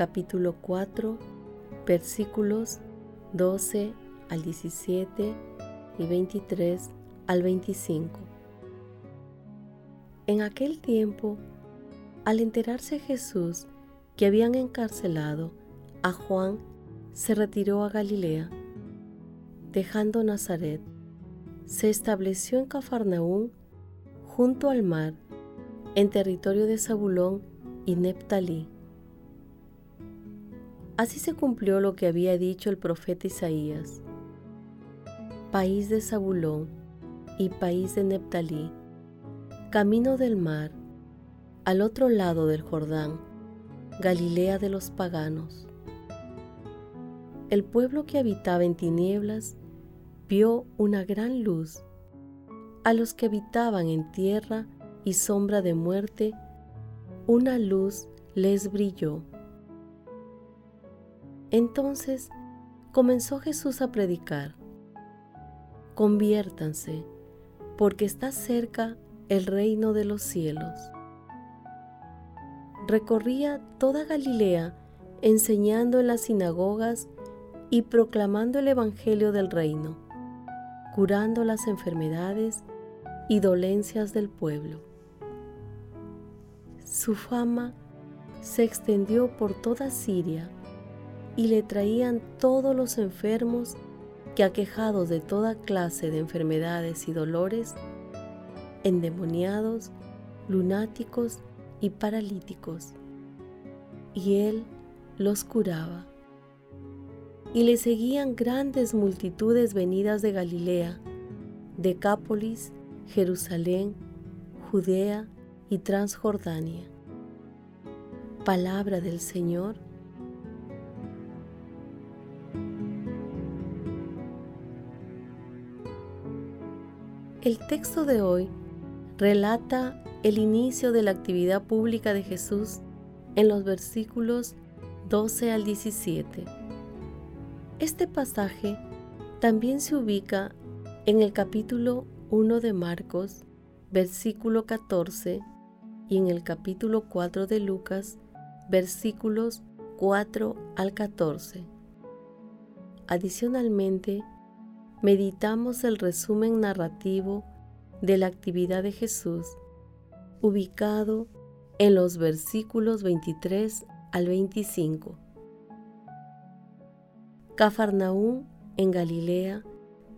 capítulo 4, versículos 12 al 17 y 23 al 25. En aquel tiempo, al enterarse Jesús que habían encarcelado a Juan, se retiró a Galilea, dejando Nazaret. Se estableció en Cafarnaún junto al mar, en territorio de Zabulón y Neptalí. Así se cumplió lo que había dicho el profeta Isaías. País de Zabulón y país de Neptalí, camino del mar, al otro lado del Jordán, Galilea de los paganos. El pueblo que habitaba en tinieblas vio una gran luz a los que habitaban en tierra y sombra de muerte, una luz les brilló. Entonces comenzó Jesús a predicar, conviértanse, porque está cerca el reino de los cielos. Recorría toda Galilea enseñando en las sinagogas y proclamando el Evangelio del reino, curando las enfermedades y dolencias del pueblo. Su fama se extendió por toda Siria y le traían todos los enfermos que aquejados de toda clase de enfermedades y dolores, endemoniados, lunáticos y paralíticos, y él los curaba. Y le seguían grandes multitudes venidas de Galilea, Decápolis Jerusalén, Judea y Transjordania. Palabra del Señor. El texto de hoy relata el inicio de la actividad pública de Jesús en los versículos 12 al 17. Este pasaje también se ubica en el capítulo 1 de Marcos, versículo 14, y en el capítulo 4 de Lucas, versículos 4 al 14. Adicionalmente, meditamos el resumen narrativo de la actividad de Jesús, ubicado en los versículos 23 al 25. Cafarnaúm, en Galilea,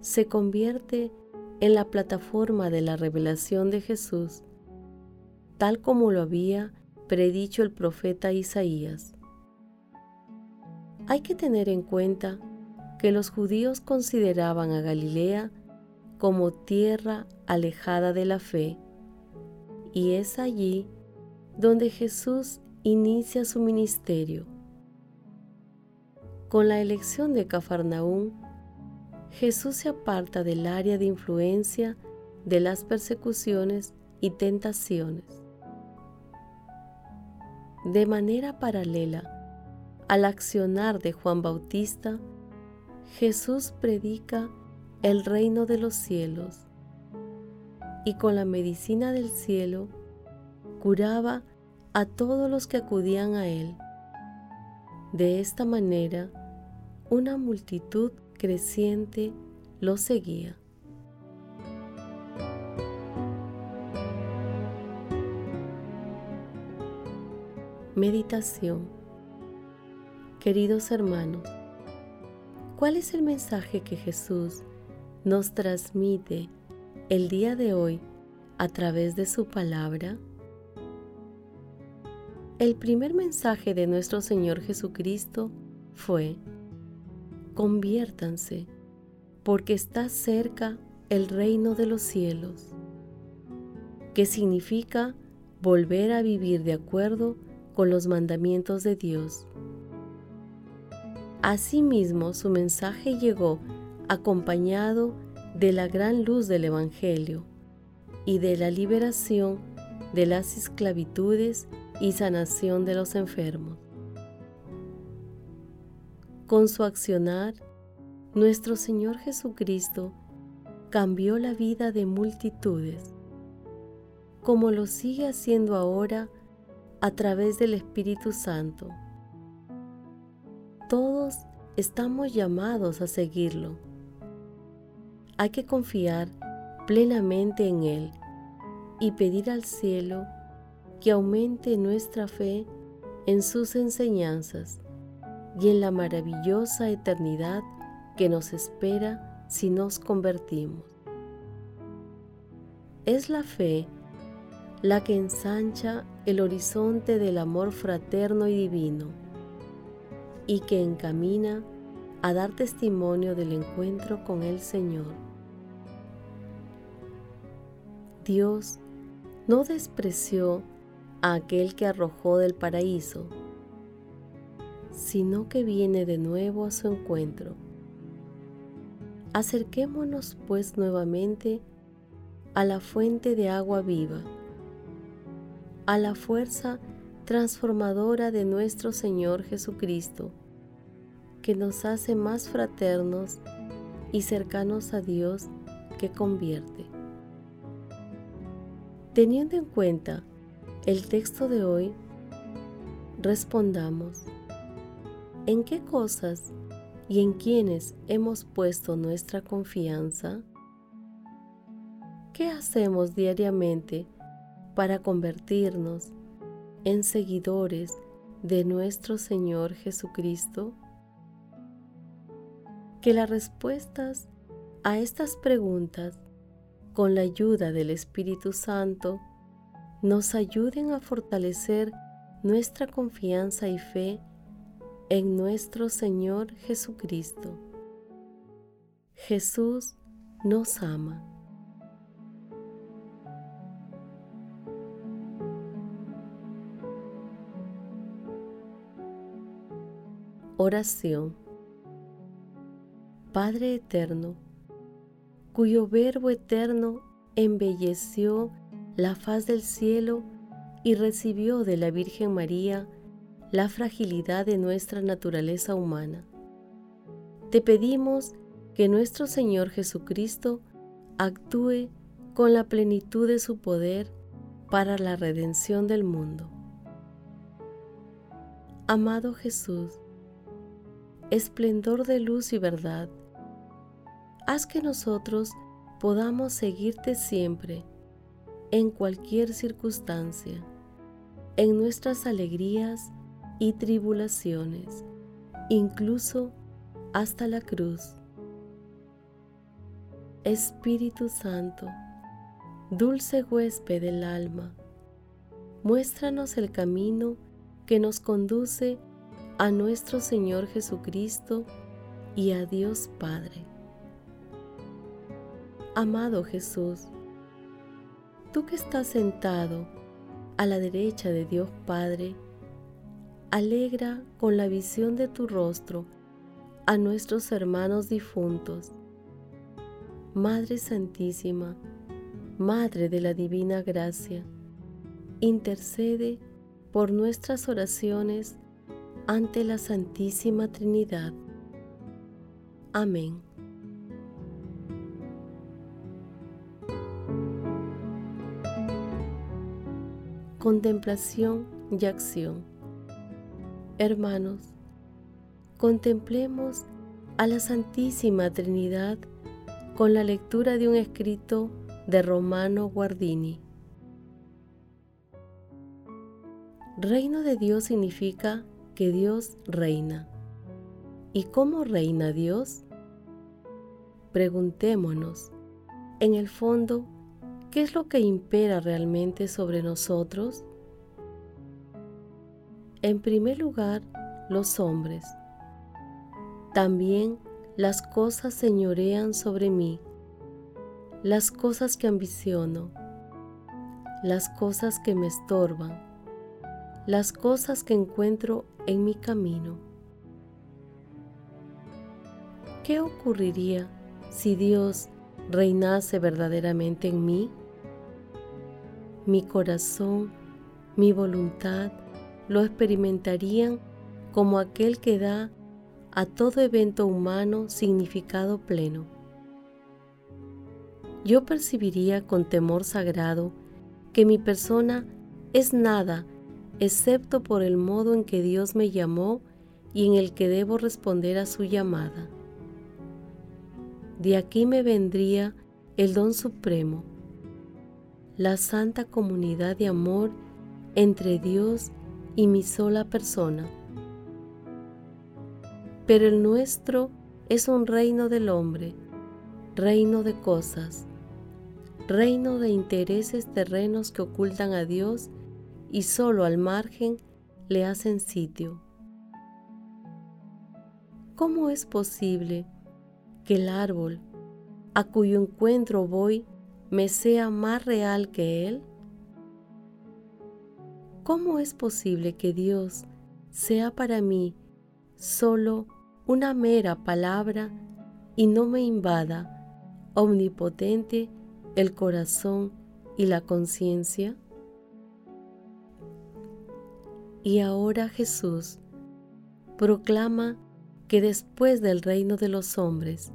se convierte en la plataforma de la revelación de Jesús, tal como lo había predicho el profeta Isaías. Hay que tener en cuenta que los judíos consideraban a Galilea como tierra alejada de la fe, y es allí donde Jesús inicia su ministerio. Con la elección de Cafarnaún, Jesús se aparta del área de influencia de las persecuciones y tentaciones. De manera paralela al accionar de Juan Bautista, Jesús predica el reino de los cielos y con la medicina del cielo curaba a todos los que acudían a él. De esta manera, una multitud creciente lo seguía. Meditación Queridos hermanos, ¿cuál es el mensaje que Jesús nos transmite el día de hoy a través de su palabra? El primer mensaje de nuestro Señor Jesucristo fue, conviértanse, porque está cerca el reino de los cielos, que significa volver a vivir de acuerdo con los mandamientos de Dios. Asimismo, su mensaje llegó acompañado de la gran luz del Evangelio y de la liberación de las esclavitudes y sanación de los enfermos. Con su accionar, nuestro Señor Jesucristo cambió la vida de multitudes, como lo sigue haciendo ahora a través del Espíritu Santo. Todos estamos llamados a seguirlo. Hay que confiar plenamente en Él y pedir al cielo que aumente nuestra fe en sus enseñanzas y en la maravillosa eternidad que nos espera si nos convertimos. Es la fe la que ensancha el horizonte del amor fraterno y divino y que encamina a dar testimonio del encuentro con el Señor. Dios no despreció a aquel que arrojó del paraíso, sino que viene de nuevo a su encuentro. Acerquémonos pues nuevamente a la fuente de agua viva, a la fuerza transformadora de nuestro Señor Jesucristo, que nos hace más fraternos y cercanos a Dios que convierte. Teniendo en cuenta el texto de hoy, respondamos, ¿en qué cosas y en quiénes hemos puesto nuestra confianza? ¿Qué hacemos diariamente para convertirnos en seguidores de nuestro Señor Jesucristo? Que las respuestas a estas preguntas, con la ayuda del Espíritu Santo, nos ayuden a fortalecer nuestra confianza y fe en nuestro Señor Jesucristo. Jesús nos ama. Oración Padre Eterno, cuyo Verbo Eterno embelleció la faz del cielo y recibió de la Virgen María la fragilidad de nuestra naturaleza humana. Te pedimos que nuestro Señor Jesucristo actúe con la plenitud de su poder para la redención del mundo. Amado Jesús, esplendor de luz y verdad, haz que nosotros podamos seguirte siempre en cualquier circunstancia, en nuestras alegrías y tribulaciones, incluso hasta la cruz. Espíritu Santo, dulce huésped del alma, muéstranos el camino que nos conduce a nuestro Señor Jesucristo y a Dios Padre. Amado Jesús, tú que estás sentado a la derecha de Dios Padre, alegra con la visión de tu rostro a nuestros hermanos difuntos. Madre Santísima, Madre de la Divina Gracia, intercede por nuestras oraciones ante la Santísima Trinidad. Amén. Contemplación y acción. Hermanos, contemplemos a la Santísima Trinidad con la lectura de un escrito de Romano Guardini. Reino de Dios significa que Dios reina. ¿Y cómo reina Dios? Preguntémonos, en el fondo, ¿qué es lo que impera realmente sobre nosotros? En primer lugar, los hombres. También las cosas señorean sobre mí, las cosas que ambiciono, las cosas que me estorban, las cosas que encuentro en mi camino. ¿Qué ocurriría si Dios reinase verdaderamente en mí? Mi corazón, mi voluntad, lo experimentarían como aquel que da a todo evento humano significado pleno. Yo percibiría con temor sagrado que mi persona es nada excepto por el modo en que Dios me llamó y en el que debo responder a su llamada. De aquí me vendría el don supremo, la santa comunidad de amor entre Dios y mi sola persona. Pero el nuestro es un reino del hombre, reino de cosas, reino de intereses terrenos que ocultan a Dios y solo al margen le hacen sitio. ¿Cómo es posible que el árbol a cuyo encuentro voy me sea más real que él? ¿Cómo es posible que Dios sea para mí solo una mera palabra y no me invada omnipotente el corazón y la conciencia? Y ahora Jesús proclama que después del reino de los hombres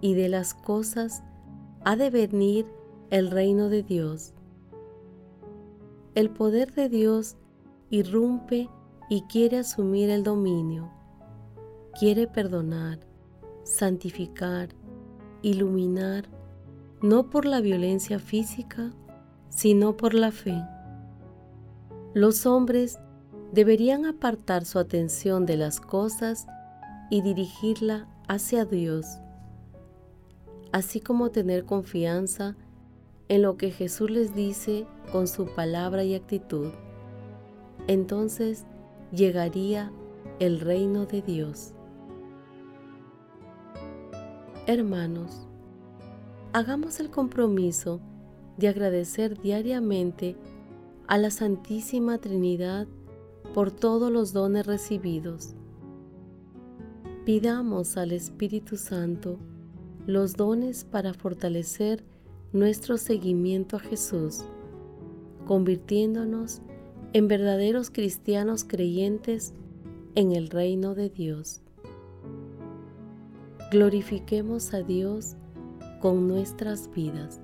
y de las cosas ha de venir el reino de Dios el poder de Dios irrumpe y quiere asumir el dominio. Quiere perdonar, santificar, iluminar, no por la violencia física, sino por la fe. Los hombres deberían apartar su atención de las cosas y dirigirla hacia Dios, así como tener confianza en lo que Jesús les dice con su palabra y actitud, entonces llegaría el reino de Dios. Hermanos, hagamos el compromiso de agradecer diariamente a la Santísima Trinidad por todos los dones recibidos. Pidamos al Espíritu Santo los dones para fortalecer nuestro seguimiento a Jesús, convirtiéndonos en verdaderos cristianos creyentes en el reino de Dios. Glorifiquemos a Dios con nuestras vidas.